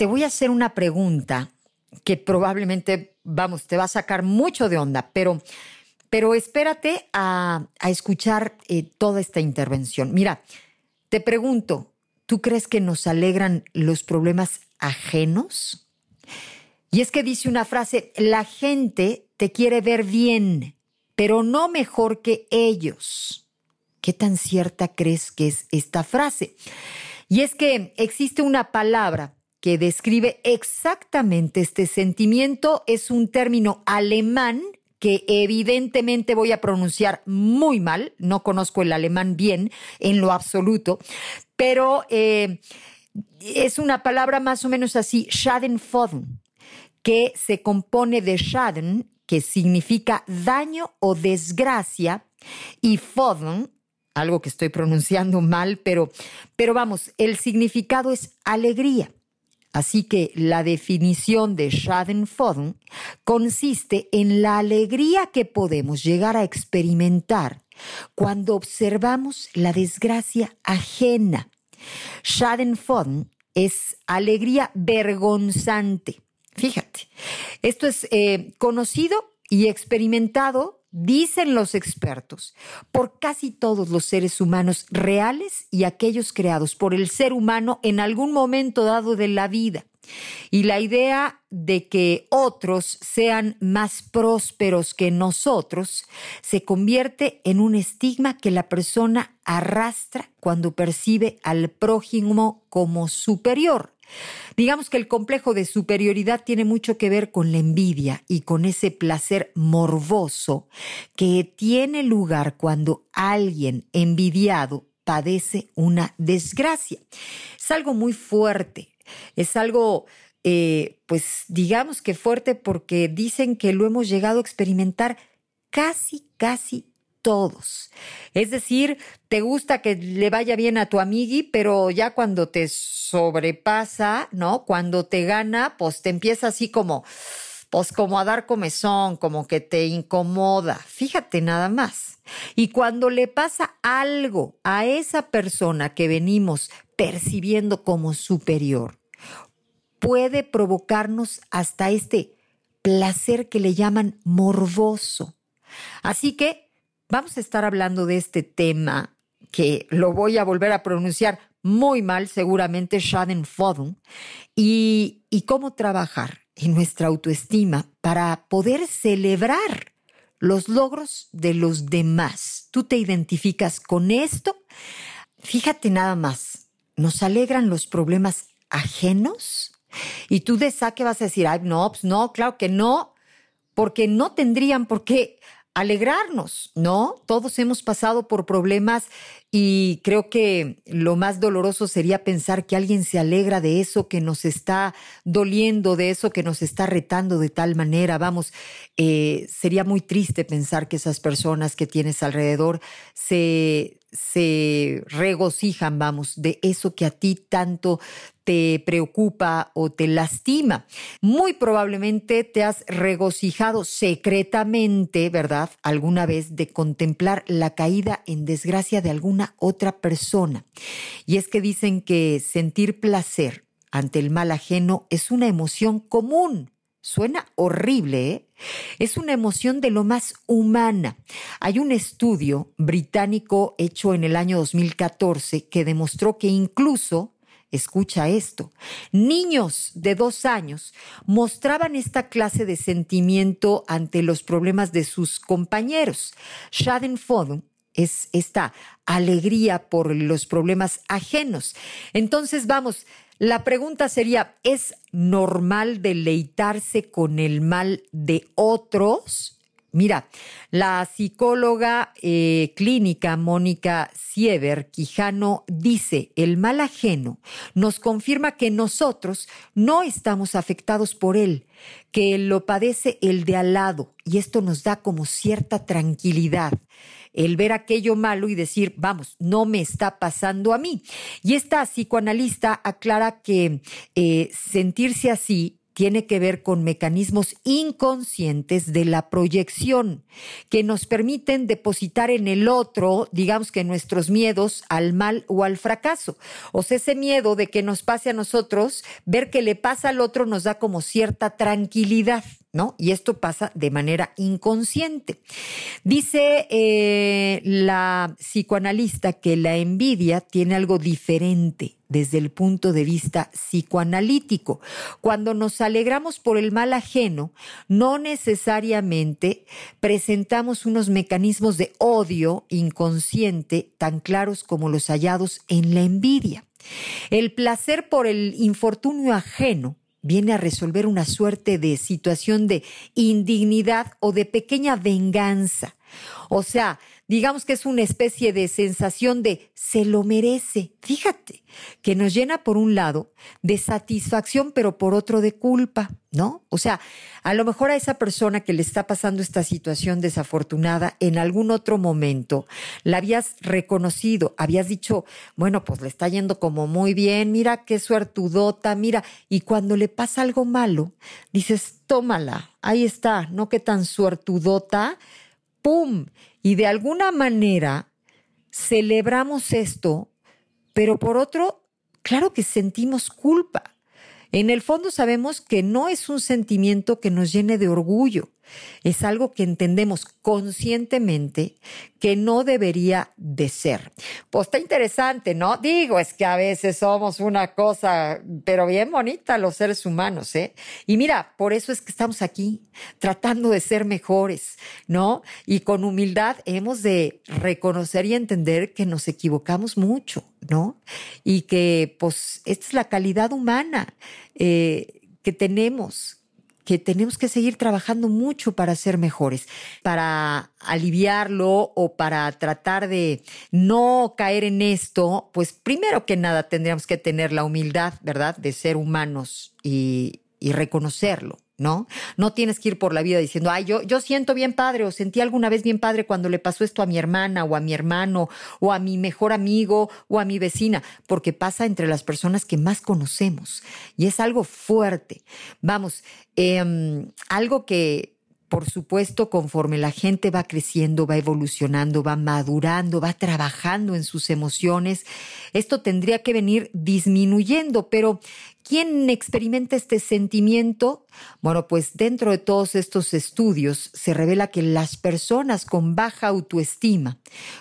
Te voy a hacer una pregunta que probablemente, vamos, te va a sacar mucho de onda, pero, pero espérate a, escuchar eh, toda esta intervención. Mira, te pregunto, ¿tú crees que nos alegran los problemas ajenos? Y es que dice una frase, la gente te quiere ver bien, pero no mejor que ellos. ¿Qué tan cierta crees que es esta frase? Y es que existe una palabra que describe exactamente este sentimiento. Es un término alemán que evidentemente voy a pronunciar muy mal. No conozco el alemán bien en lo absoluto, pero eh, es una palabra más o menos así, Schadenfreude, que se compone de Schaden, que significa daño o desgracia, y Freude, algo que estoy pronunciando mal, pero, pero vamos, el significado es alegría. Así que la definición de Schadenfreude consiste en la alegría que podemos llegar a experimentar cuando observamos la desgracia ajena. Schadenfreude es alegría vergonzante. Fíjate, esto es eh, conocido y experimentado, dicen los expertos, por casi todos los seres humanos reales y aquellos creados por el ser humano en algún momento dado de la vida. Y la idea de que otros sean más prósperos que nosotros se convierte en un estigma que la persona arrastra cuando percibe al prójimo como superior. Digamos que el complejo de superioridad tiene mucho que ver con la envidia y con ese placer morboso que tiene lugar cuando alguien envidiado padece una desgracia. Es algo muy fuerte, es algo, eh, pues digamos que fuerte porque dicen que lo hemos llegado a experimentar casi, casi todos. Es decir, te gusta que le vaya bien a tu amigui, pero ya cuando te sobrepasa, ¿no? Cuando te gana, pues te empieza así como, pues como a dar comezón, como que te incomoda. Fíjate nada más. Y cuando le pasa algo a esa persona que venimos percibiendo como superior, puede provocarnos hasta este placer que le llaman morboso. Así que Vamos a estar hablando de este tema que lo voy a volver a pronunciar muy mal, seguramente Schadenfreude, y, y cómo trabajar en nuestra autoestima para poder celebrar los logros de los demás. ¿Tú te identificas con esto? Fíjate nada más, ¿nos alegran los problemas ajenos? Y tú de saque vas a decir, ay, no, pues no, claro que no, porque no tendrían por qué alegrarnos, ¿no? Todos hemos pasado por problemas y creo que lo más doloroso sería pensar que alguien se alegra de eso que nos está doliendo, de eso que nos está retando de tal manera. Vamos, eh, sería muy triste pensar que esas personas que tienes alrededor se, se regocijan, vamos, de eso que a ti tanto te preocupa o te lastima. Muy probablemente te has regocijado secretamente, ¿verdad? Alguna vez de contemplar la caída en desgracia de alguna otra persona. Y es que dicen que sentir placer ante el mal ajeno es una emoción común Suena horrible, ¿eh? Es una emoción de lo más humana. Hay un estudio británico hecho en el año 2014 que demostró que incluso, escucha esto, niños de dos años mostraban esta clase de sentimiento ante los problemas de sus compañeros. Schadenfreude es esta alegría por los problemas ajenos. Entonces, vamos, la pregunta sería, ¿es normal deleitarse con el mal de otros? Mira, la psicóloga eh, clínica Mónica Siever Quijano dice, el mal ajeno nos confirma que nosotros no estamos afectados por él, que lo padece el de al lado y esto nos da como cierta tranquilidad el ver aquello malo y decir, vamos, no me está pasando a mí. Y esta psicoanalista aclara que eh, sentirse así tiene que ver con mecanismos inconscientes de la proyección que nos permiten depositar en el otro, digamos que nuestros miedos al mal o al fracaso. O sea, ese miedo de que nos pase a nosotros, ver que le pasa al otro nos da como cierta tranquilidad. ¿No? Y esto pasa de manera inconsciente. Dice eh, la psicoanalista que la envidia tiene algo diferente desde el punto de vista psicoanalítico. Cuando nos alegramos por el mal ajeno, no necesariamente presentamos unos mecanismos de odio inconsciente tan claros como los hallados en la envidia. El placer por el infortunio ajeno viene a resolver una suerte de situación de indignidad o de pequeña venganza. O sea, digamos que es una especie de sensación de se lo merece. Fíjate, que nos llena por un lado de satisfacción, pero por otro de culpa, ¿no? O sea, a lo mejor a esa persona que le está pasando esta situación desafortunada, en algún otro momento la habías reconocido, habías dicho, bueno, pues le está yendo como muy bien, mira qué suertudota, mira, y cuando le pasa algo malo, dices, tómala, ahí está, no qué tan suertudota, ¡pum! Y de alguna manera celebramos esto, pero por otro, claro que sentimos culpa. En el fondo sabemos que no es un sentimiento que nos llene de orgullo, es algo que entendemos conscientemente que no debería de ser. Pues está interesante, ¿no? Digo, es que a veces somos una cosa, pero bien bonita los seres humanos, ¿eh? Y mira, por eso es que estamos aquí, tratando de ser mejores, ¿no? Y con humildad hemos de reconocer y entender que nos equivocamos mucho, ¿no? Y que, pues, esta es la calidad humana eh, que tenemos, que tenemos que seguir trabajando mucho para ser mejores, para aliviarlo o para tratar de no caer en esto, pues primero que nada tendríamos que tener la humildad, ¿verdad?, de ser humanos y, y reconocerlo. ¿No? No tienes que ir por la vida diciendo, ay, yo, yo siento bien padre o sentí alguna vez bien padre cuando le pasó esto a mi hermana o a mi hermano o a mi mejor amigo o a mi vecina, porque pasa entre las personas que más conocemos y es algo fuerte. Vamos, em, algo que por supuesto, conforme la gente va creciendo, va evolucionando, va madurando, va trabajando en sus emociones, esto tendría que venir disminuyendo, pero ¿quién experimenta este sentimiento? Bueno, pues dentro de todos estos estudios se revela que las personas con baja autoestima,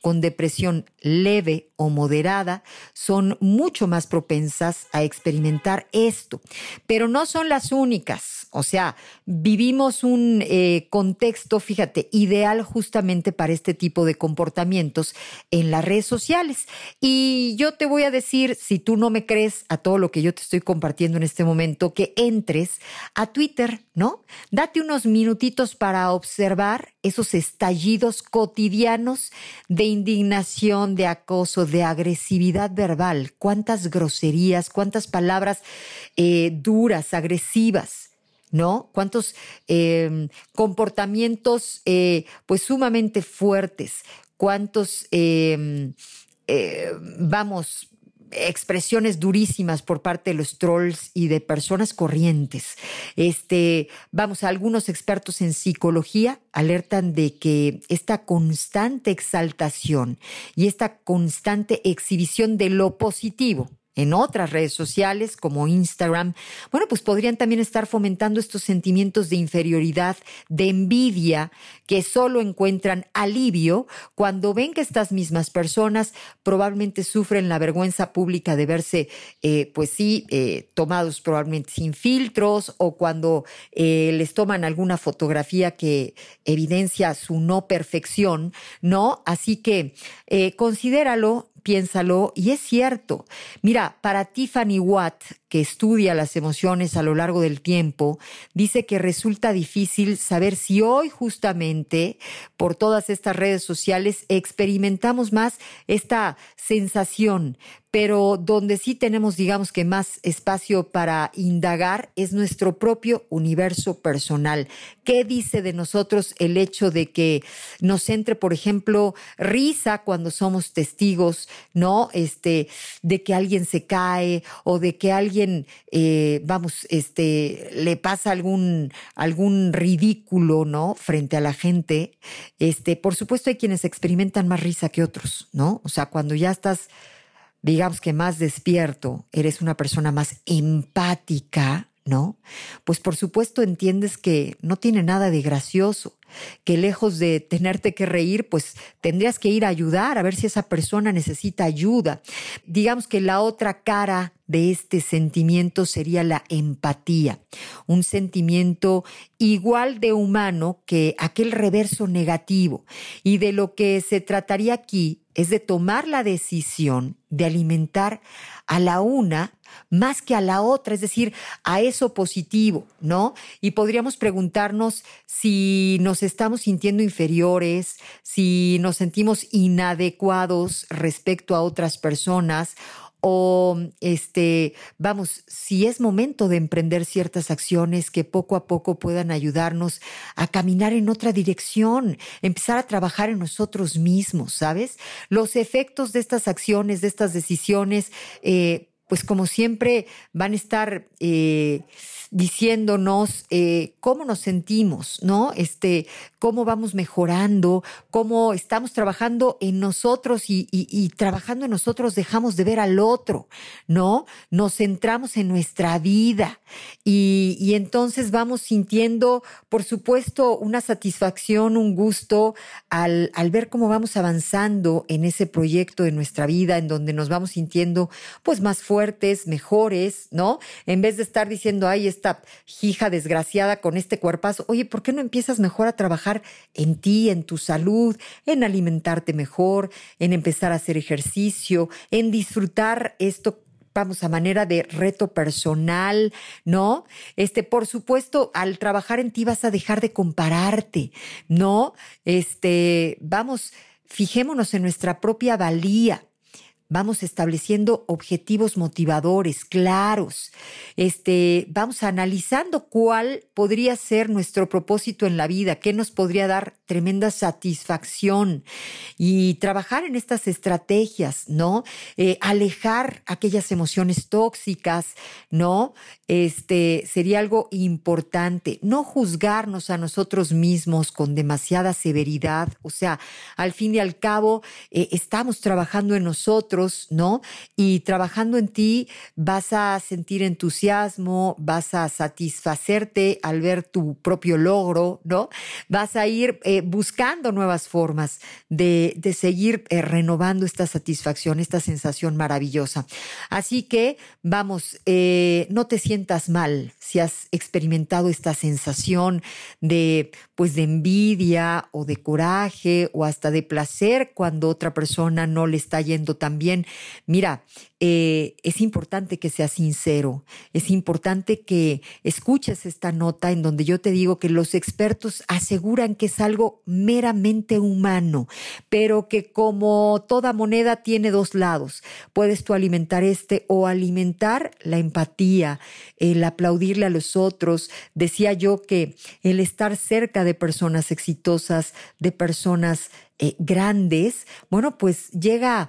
con depresión leve o moderada, son mucho más propensas a experimentar esto, pero no son las únicas. O sea, vivimos un eh, contexto, fíjate, ideal justamente para este tipo de comportamientos en las redes sociales. Y yo te voy a decir, si tú no me crees a todo lo que yo te estoy compartiendo en este momento, que entres a Twitter, ¿no? Date unos minutitos para observar esos estallidos cotidianos de indignación, de acoso, de agresividad verbal. Cuántas groserías, cuántas palabras eh, duras, agresivas ¿no? Cuántos em, comportamientos eh, pues sumamente fuertes, cuántos, em, eh, vamos, expresiones durísimas por parte de los trolls y de personas corrientes. Este, vamos, algunos expertos en psicología alertan de que esta constante exaltación y esta constante exhibición de lo positivo, en otras redes sociales como Instagram, bueno, pues podrían también estar fomentando estos sentimientos de inferioridad, de envidia, que solo encuentran alivio cuando ven que estas mismas personas probablemente sufren la vergüenza pública de verse, eh, pues sí, eh, tomados probablemente sin filtros o cuando eh, les toman alguna fotografía que evidencia su no perfección, ¿no? Así que considéralo piénsalo, y es cierto. Mira, para Tiffany Watt, que estudia las emociones a lo largo del tiempo, dice que resulta difícil saber si hoy justamente por todas estas redes sociales experimentamos más esta sensación, pero donde sí tenemos, digamos que más espacio para indagar es nuestro propio universo personal. ¿Qué dice de nosotros el hecho de que nos entre, por ejemplo, risa cuando somos testigos, ¿no? Este, de que alguien se cae o de que alguien, eh, vamos, este, le pasa algún, algún ridículo, ¿no? Frente a la gente. Este, por supuesto, hay quienes experimentan más risa que otros, ¿no? O sea, cuando ya estás digamos que más despierto, eres una persona más empática, ¿no? Pues por supuesto entiendes que no tiene nada de gracioso, que lejos de tenerte que reír, pues tendrías que ir a ayudar, a ver si esa persona necesita ayuda. Digamos que la otra cara de este sentimiento sería la empatía, un sentimiento igual de humano que aquel reverso negativo. Y de lo que se trataría aquí es de tomar la decisión de alimentar a la una más que a la otra, es decir, a eso positivo, ¿no? Y podríamos preguntarnos si nos estamos sintiendo inferiores, si nos sentimos inadecuados respecto a otras personas o este, vamos, si es momento de emprender ciertas acciones que poco a poco puedan ayudarnos a caminar en otra dirección, empezar a trabajar en nosotros mismos, ¿sabes? Los efectos de estas acciones, de estas decisiones, eh, pues como siempre van a estar eh, diciéndonos eh, cómo nos sentimos, ¿no? Este, cómo vamos mejorando, cómo estamos trabajando en nosotros y, trabajando en nosotros dejamos de ver al otro, ¿no? Nos centramos en nuestra vida y, entonces vamos sintiendo, por supuesto, una satisfacción, un gusto al, al ver cómo vamos avanzando en ese proyecto de nuestra vida, en donde nos vamos sintiendo pues más fuertes, mejores, ¿no? En vez de estar diciendo, ay, esta hija desgraciada con este cuerpazo, oye, ¿por qué no empiezas mejor a trabajar en ti, en tu salud, en alimentarte mejor, en empezar a hacer ejercicio, en disfrutar esto vamos, a manera de reto personal, ¿no? Este, por supuesto, al trabajar en ti vas a dejar de compararte, ¿no? Este, vamos, fijémonos en nuestra propia valía vamos estableciendo objetivos motivadores claros, este, vamos analizando cuál podría ser nuestro propósito en la vida, qué nos podría dar tremenda satisfacción y trabajar en estas estrategias, ¿no? Eh, alejar aquellas emociones tóxicas, ¿no? Este sería algo importante, no juzgarnos a nosotros mismos con demasiada severidad, o sea, al fin y al cabo eh, estamos trabajando en nosotros ¿no? Y trabajando en ti vas a sentir entusiasmo, vas a satisfacerte al ver tu propio logro, ¿no? Vas a ir eh, buscando nuevas formas de, seguir eh, renovando esta satisfacción, esta sensación maravillosa. Así que, vamos, no te sientas mal si has experimentado esta sensación de, pues, de envidia o de coraje o hasta de placer cuando otra persona no le está yendo tan bien. Mira, eh, es importante que seas sincero, es importante que escuches esta nota en donde yo te digo que los expertos aseguran que es algo meramente humano, pero que como toda moneda tiene dos lados. Puedes tú alimentar este o alimentar la empatía, el aplaudirle a los otros. Decía yo que el estar cerca de personas exitosas, de personas eh, grandes, bueno, pues llega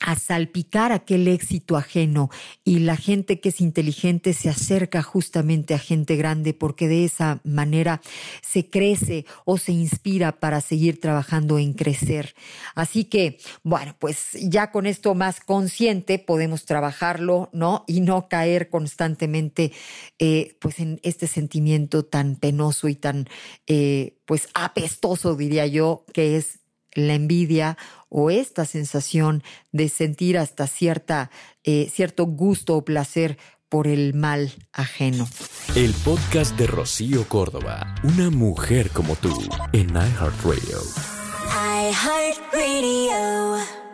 a salpicar aquel éxito ajeno y la gente que es inteligente se acerca justamente a gente grande porque de esa manera se crece o se inspira para seguir trabajando en crecer. Así que, bueno, pues ya con esto más consciente podemos trabajarlo, ¿no? Y no caer constantemente, eh, pues en este sentimiento tan penoso y tan, eh, pues apestoso, diría yo, que es la envidia o esta sensación de sentir hasta cierta, eh, cierto gusto o placer por el mal ajeno. El podcast de Rocío Córdoba, una mujer como tú, en iHeartRadio. iHeartRadio.